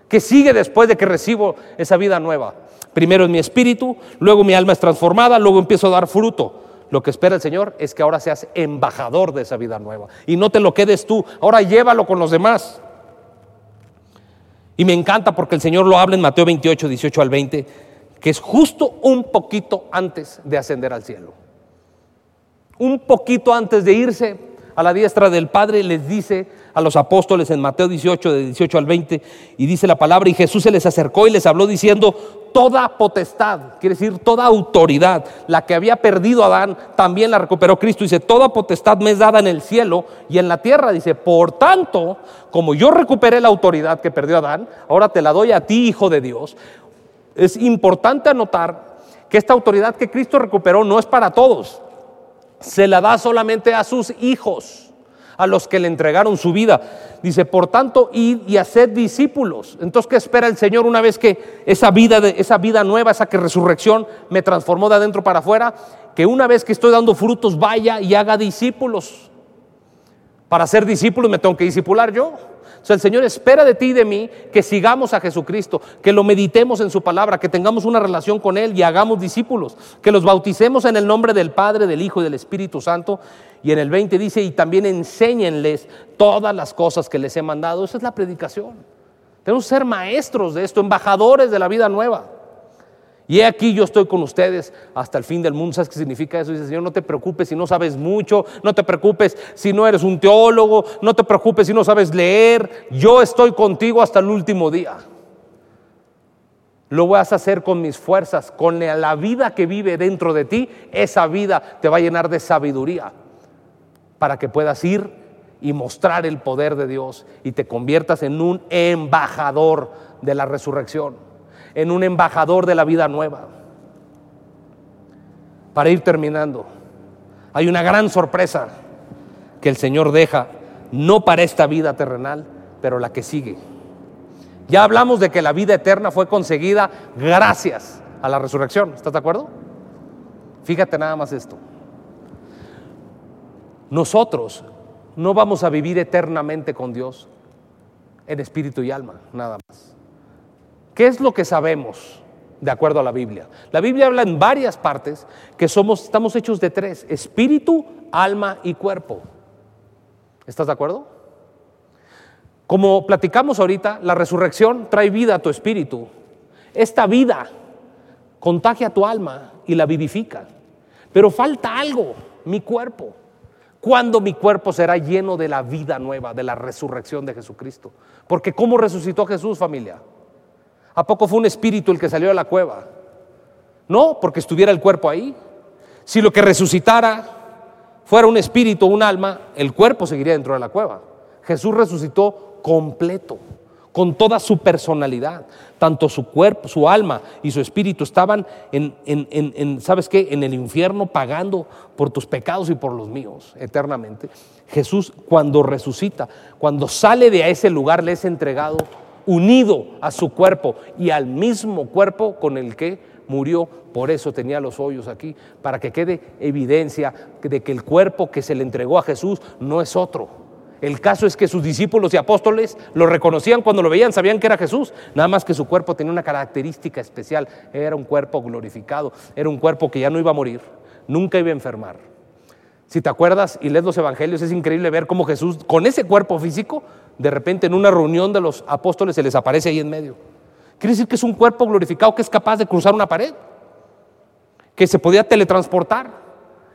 ¿Qué sigue después de que recibo esa vida nueva? Primero es mi espíritu, luego mi alma es transformada, luego empiezo a dar fruto. Lo que espera el Señor es que ahora seas embajador de esa vida nueva. Y no te lo quedes tú, ahora llévalo con los demás. Y me encanta porque el Señor lo habla en Mateo 28, 18 al 20, que es justo un poquito antes de ascender al cielo. Un poquito antes de irse a la diestra del Padre, les dice a los apóstoles en Mateo 18, de 18 al 20, y dice la palabra, y Jesús se les acercó y les habló diciendo, toda potestad, quiere decir toda autoridad, la que había perdido Adán, también la recuperó Cristo. Dice, toda potestad me es dada en el cielo y en la tierra. Dice, por tanto, como yo recuperé la autoridad que perdió Adán, ahora te la doy a ti, hijo de Dios. Es importante anotar que esta autoridad que Cristo recuperó no es para todos, se la da solamente a sus hijos a los que le entregaron su vida. Dice, por tanto, id y haced discípulos. Entonces, ¿qué espera el Señor una vez que esa vida, esa vida nueva, esa que resurrección me transformó de adentro para afuera? Que una vez que estoy dando frutos, vaya y haga discípulos. Para ser discípulos me tengo que discipular yo. O sea, el Señor espera de ti y de mí que sigamos a Jesucristo, que lo meditemos en su palabra, que tengamos una relación con Él y hagamos discípulos, que los bauticemos en el nombre del Padre, del Hijo y del Espíritu Santo. Y en el 20 dice, y también enséñenles todas las cosas que les he mandado. Esa es la predicación. Tenemos que ser maestros de esto, embajadores de la vida nueva. Y he aquí yo estoy con ustedes hasta el fin del mundo. ¿Sabes qué significa eso? Dice, Señor, no te preocupes si no sabes mucho, no te preocupes si no eres un teólogo, no te preocupes si no sabes leer. Yo estoy contigo hasta el último día. Lo vas a hacer con mis fuerzas, con la vida que vive dentro de ti. Esa vida te va a llenar de sabiduría para que puedas ir y mostrar el poder de Dios y te conviertas en un embajador de la resurrección en un embajador de la vida nueva. Para ir terminando, hay una gran sorpresa que el Señor deja, no para esta vida terrenal, pero la que sigue. Ya hablamos de que la vida eterna fue conseguida gracias a la resurrección. ¿Estás de acuerdo? Fíjate nada más esto. Nosotros no vamos a vivir eternamente con Dios en espíritu y alma, nada más. ¿Qué es lo que sabemos de acuerdo a la Biblia? La Biblia habla en varias partes que somos, estamos hechos de tres, espíritu, alma y cuerpo. ¿Estás de acuerdo? Como platicamos ahorita, la resurrección trae vida a tu espíritu. Esta vida contagia a tu alma y la vivifica. Pero falta algo, mi cuerpo. ¿Cuándo mi cuerpo será lleno de la vida nueva, de la resurrección de Jesucristo? Porque ¿cómo resucitó Jesús, familia? ¿A poco fue un espíritu el que salió de la cueva? No, porque estuviera el cuerpo ahí. Si lo que resucitara fuera un espíritu o un alma, el cuerpo seguiría dentro de la cueva. Jesús resucitó completo, con toda su personalidad. Tanto su cuerpo, su alma y su espíritu estaban en, en, ¿sabes qué? En el infierno pagando por tus pecados y por los míos eternamente. Jesús cuando resucita, cuando sale de ese lugar, le es entregado unido a su cuerpo y al mismo cuerpo con el que murió. Por eso tenía los hoyos aquí, para que quede evidencia de que el cuerpo que se le entregó a Jesús no es otro. El caso es que sus discípulos y apóstoles lo reconocían cuando lo veían, sabían que era Jesús, nada más que su cuerpo tenía una característica especial, era un cuerpo glorificado, era un cuerpo que ya no iba a morir, nunca iba a enfermar. Si te acuerdas y lees los evangelios, es increíble ver cómo Jesús, con ese cuerpo físico, de repente en una reunión de los apóstoles se les aparece ahí en medio. Quiere decir que es un cuerpo glorificado que es capaz de cruzar una pared, que se podía teletransportar.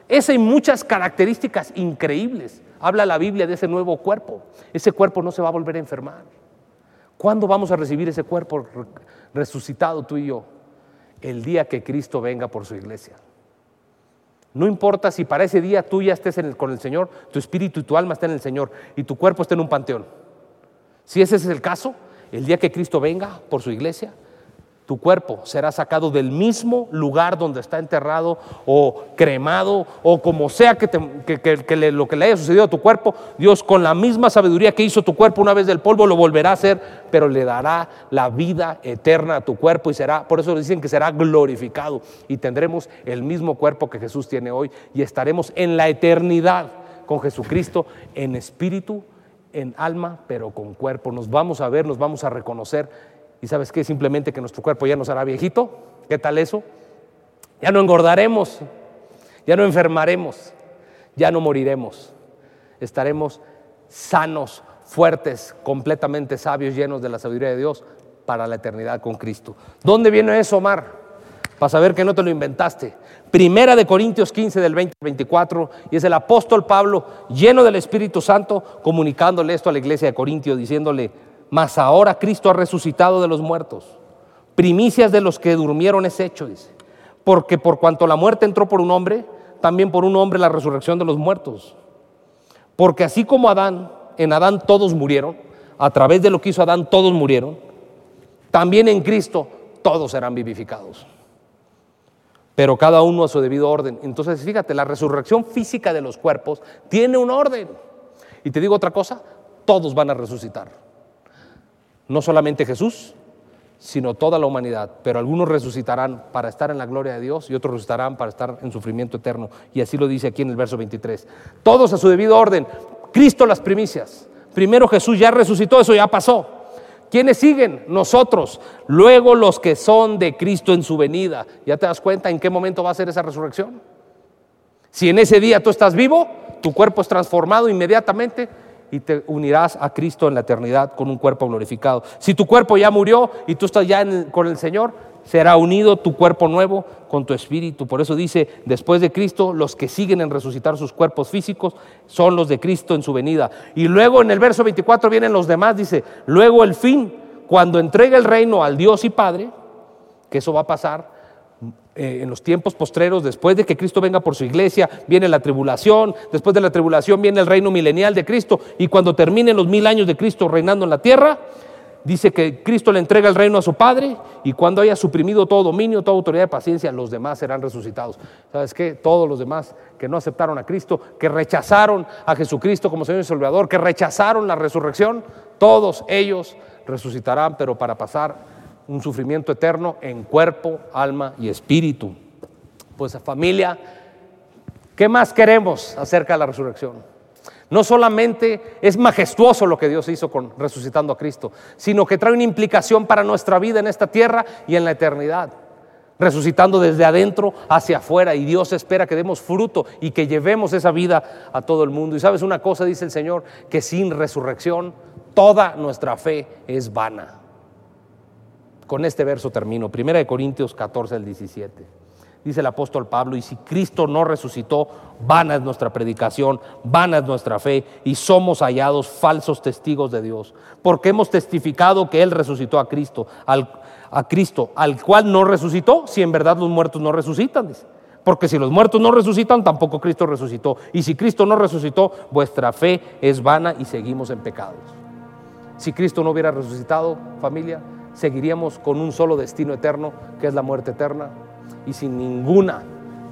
Esa y muchas características increíbles. Habla la Biblia de ese nuevo cuerpo. Ese cuerpo no se va a volver a enfermar. ¿Cuándo vamos a recibir ese cuerpo resucitado tú y yo? El día que Cristo venga por su iglesia. No importa si para ese día tú ya estés con el Señor, tu espíritu y tu alma estén en el Señor y tu cuerpo esté en un panteón. Si ese es el caso, el día que Cristo venga por su iglesia, tu cuerpo será sacado del mismo lugar donde está enterrado o cremado o como sea que, lo que le haya sucedido a tu cuerpo, Dios con la misma sabiduría que hizo tu cuerpo una vez del polvo lo volverá a hacer, pero le dará la vida eterna a tu cuerpo y será, por eso dicen que será glorificado y tendremos el mismo cuerpo que Jesús tiene hoy y estaremos en la eternidad con Jesucristo en espíritu en alma, pero con cuerpo. Nos vamos a ver, nos vamos a reconocer. ¿Y sabes qué? Simplemente que nuestro cuerpo ya no será viejito. ¿Qué tal eso? Ya no engordaremos, ya no enfermaremos, ya no moriremos. Estaremos sanos, fuertes, completamente sabios, llenos de la sabiduría de Dios para la eternidad con Cristo. ¿Dónde viene eso, Omar? Para saber que no te lo inventaste. Primera de Corintios 15 del 20 al 24, y es el apóstol Pablo, lleno del Espíritu Santo, comunicándole esto a la iglesia de Corintios, diciéndole, mas ahora Cristo ha resucitado de los muertos. Primicias de los que durmieron es hecho, dice. Porque por cuanto la muerte entró por un hombre, también por un hombre la resurrección de los muertos. Porque así como Adán, en Adán todos murieron, a través de lo que hizo Adán todos murieron, también en Cristo todos serán vivificados pero cada uno a su debido orden. Entonces, fíjate, la resurrección física de los cuerpos tiene un orden. Y te digo otra cosa, todos van a resucitar. No solamente Jesús, sino toda la humanidad. Pero algunos resucitarán para estar en la gloria de Dios y otros resucitarán para estar en sufrimiento eterno. Y así lo dice aquí en el verso 23. Todos a su debido orden. Cristo las primicias. Primero Jesús ya resucitó, eso ya pasó. ¿Quiénes siguen? Nosotros. Luego los que son de Cristo en su venida. ¿Ya te das cuenta en qué momento va a ser esa resurrección? Si en ese día tú estás vivo, tu cuerpo es transformado inmediatamente y te unirás a Cristo en la eternidad con un cuerpo glorificado. Si tu cuerpo ya murió y tú estás ya con el Señor, será unido tu cuerpo nuevo con tu espíritu. Por eso dice, después de Cristo, los que siguen en resucitar sus cuerpos físicos son los de Cristo en su venida. Y luego en el verso 24 vienen los demás, dice, luego el fin, cuando entregue el reino al Dios y Padre, que eso va a pasar eh, en los tiempos postreros, después de que Cristo venga por su iglesia, viene la tribulación, después de la tribulación viene el reino milenial de Cristo, y cuando terminen los mil años de Cristo reinando en la tierra, dice que Cristo le entrega el reino a su Padre y cuando haya suprimido todo dominio, toda autoridad de paciencia, los demás serán resucitados. ¿Sabes qué? Todos los demás que no aceptaron a Cristo, que rechazaron a Jesucristo como Señor y Salvador, que rechazaron la resurrección, todos ellos resucitarán, pero para pasar un sufrimiento eterno en cuerpo, alma y espíritu. Pues familia, ¿qué más queremos acerca de la resurrección? No solamente es majestuoso lo que Dios hizo con resucitando a Cristo, sino que trae una implicación para nuestra vida en esta tierra y en la eternidad. Resucitando desde adentro hacia afuera y Dios espera que demos fruto y que llevemos esa vida a todo el mundo. Y sabes una cosa, dice el Señor, que sin resurrección toda nuestra fe es vana. Con este verso termino, 1 Corintios 14 al 17 dice el apóstol Pablo, y si Cristo no resucitó, vana es nuestra predicación, vana es nuestra fe, y somos hallados falsos testigos de Dios, porque hemos testificado que Él resucitó a Cristo, al, a Cristo, al cual no resucitó, si en verdad los muertos no resucitan, dice. Porque si los muertos no resucitan, tampoco Cristo resucitó. Y si Cristo no resucitó, vuestra fe es vana y seguimos en pecados. Si Cristo no hubiera resucitado, familia, seguiríamos con un solo destino eterno, que es la muerte eterna, y sin ninguna,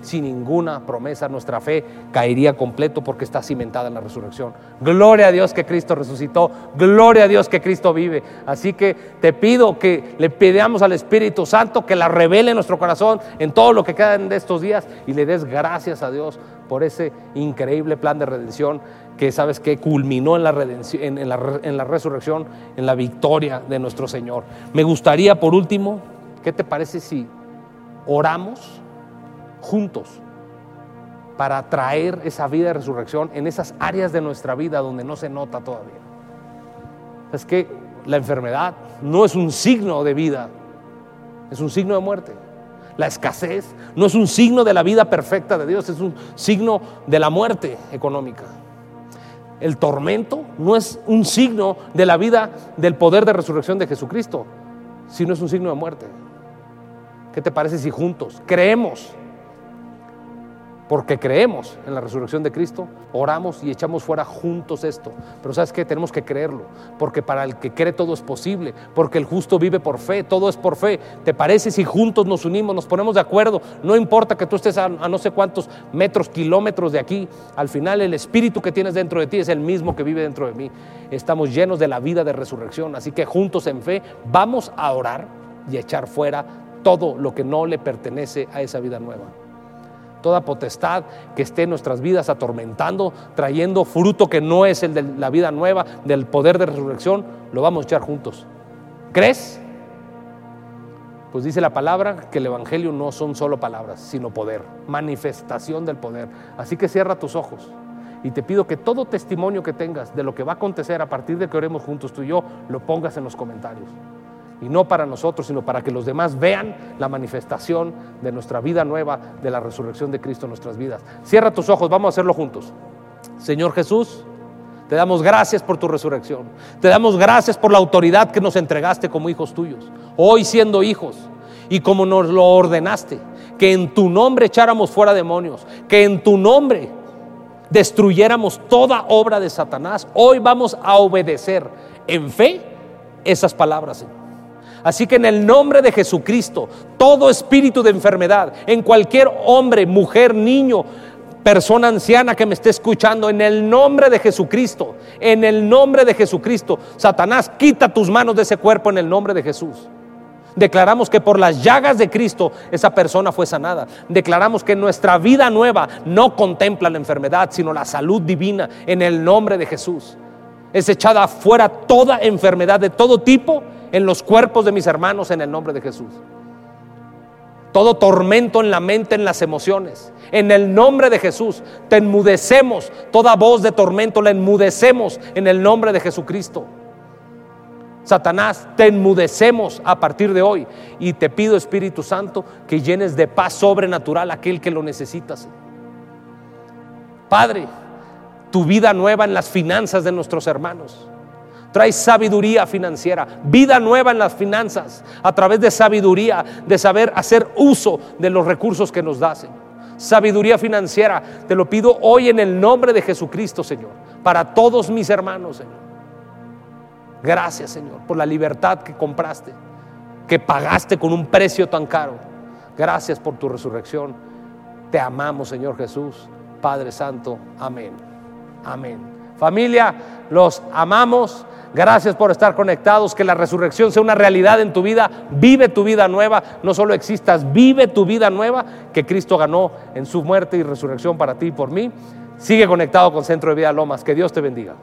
sin ninguna promesa nuestra fe caería completo porque está cimentada en la resurrección. Gloria a Dios que Cristo resucitó, gloria a Dios que Cristo vive. Así que te pido que le pidamos al Espíritu Santo que la revele en nuestro corazón en todo lo que queda de estos días y le des gracias a Dios por ese increíble plan de redención que sabes que culminó en la, redención, en, la, en la resurrección, en la victoria de nuestro Señor. Me gustaría por último, ¿qué te parece si oramos juntos para traer esa vida de resurrección en esas áreas de nuestra vida donde no se nota todavía. Es que la enfermedad no es un signo de vida, es un signo de muerte. La escasez no es un signo de la vida perfecta de Dios, es un signo de la muerte económica. El tormento no es un signo de la vida del poder de resurrección de Jesucristo, sino es un signo de muerte. ¿Qué te parece si juntos creemos? Porque creemos en la resurrección de Cristo, oramos y echamos fuera juntos esto. Pero sabes qué, tenemos que creerlo, porque para el que cree todo es posible, porque el justo vive por fe, todo es por fe. ¿Te parece si juntos nos unimos, nos ponemos de acuerdo? No importa que tú estés a, no sé cuántos metros, kilómetros de aquí, al final el espíritu que tienes dentro de ti es el mismo que vive dentro de mí. Estamos llenos de la vida de resurrección, así que juntos en fe vamos a orar y echar fuera todo lo que no le pertenece a esa vida nueva. toda potestad que esté en nuestras vidas atormentando, trayendo fruto que no es el de la vida nueva, del poder de resurrección, lo vamos a echar juntos. ¿Crees? Pues dice la palabra que el Evangelio no son solo palabras, sino poder, manifestación del poder. Así que cierra tus ojos y te pido que todo testimonio que tengas de lo que va a acontecer a partir de que oremos juntos tú y yo, lo pongas en los comentarios. Y no para nosotros, sino para que los demás vean la manifestación de nuestra vida nueva, de la resurrección de Cristo en nuestras vidas. Cierra tus ojos, vamos a hacerlo juntos. Señor Jesús, te damos gracias por tu resurrección. Te damos gracias por la autoridad que nos entregaste como hijos tuyos. Hoy siendo hijos y como nos lo ordenaste, que en tu nombre echáramos fuera demonios, que en tu nombre destruyéramos toda obra de Satanás. Hoy vamos a obedecer en fe esas palabras, Señor. Así que en el nombre de Jesucristo, todo espíritu de enfermedad, en cualquier hombre, mujer, niño, persona anciana que me esté escuchando, en el nombre de Jesucristo, en el nombre de Jesucristo, Satanás, quita tus manos de ese cuerpo en el nombre de Jesús. Declaramos que por las llagas de Cristo esa persona fue sanada. Declaramos que nuestra vida nueva no contempla la enfermedad, sino la salud divina en el nombre de Jesús. Es echada fuera toda enfermedad de todo tipo en los cuerpos de mis hermanos en el nombre de Jesús. Todo tormento en la mente, en las emociones. En el nombre de Jesús, te enmudecemos. Toda voz de tormento la enmudecemos en el nombre de Jesucristo. Satanás, te enmudecemos a partir de hoy. Y te pido, Espíritu Santo, que llenes de paz sobrenatural a aquel que lo necesitas. Padre, tu vida nueva en las finanzas de nuestros hermanos trae sabiduría financiera, vida nueva en las finanzas, a través de sabiduría, de saber hacer uso de los recursos que nos das. Sabiduría financiera, te lo pido hoy en el nombre de Jesucristo, Señor, para todos mis hermanos, Señor. Gracias, Señor, por la libertad que compraste, que pagaste con un precio tan caro. Gracias por tu resurrección. Te amamos, Señor Jesús. Padre Santo, amén. Amén. Familia, los amamos. Gracias por estar conectados, que la resurrección sea una realidad en tu vida. Vive tu vida nueva, no solo existas, vive tu vida nueva que Cristo ganó en su muerte y resurrección para ti y por mí. Sigue conectado con Centro de Vida Lomas. Que Dios te bendiga.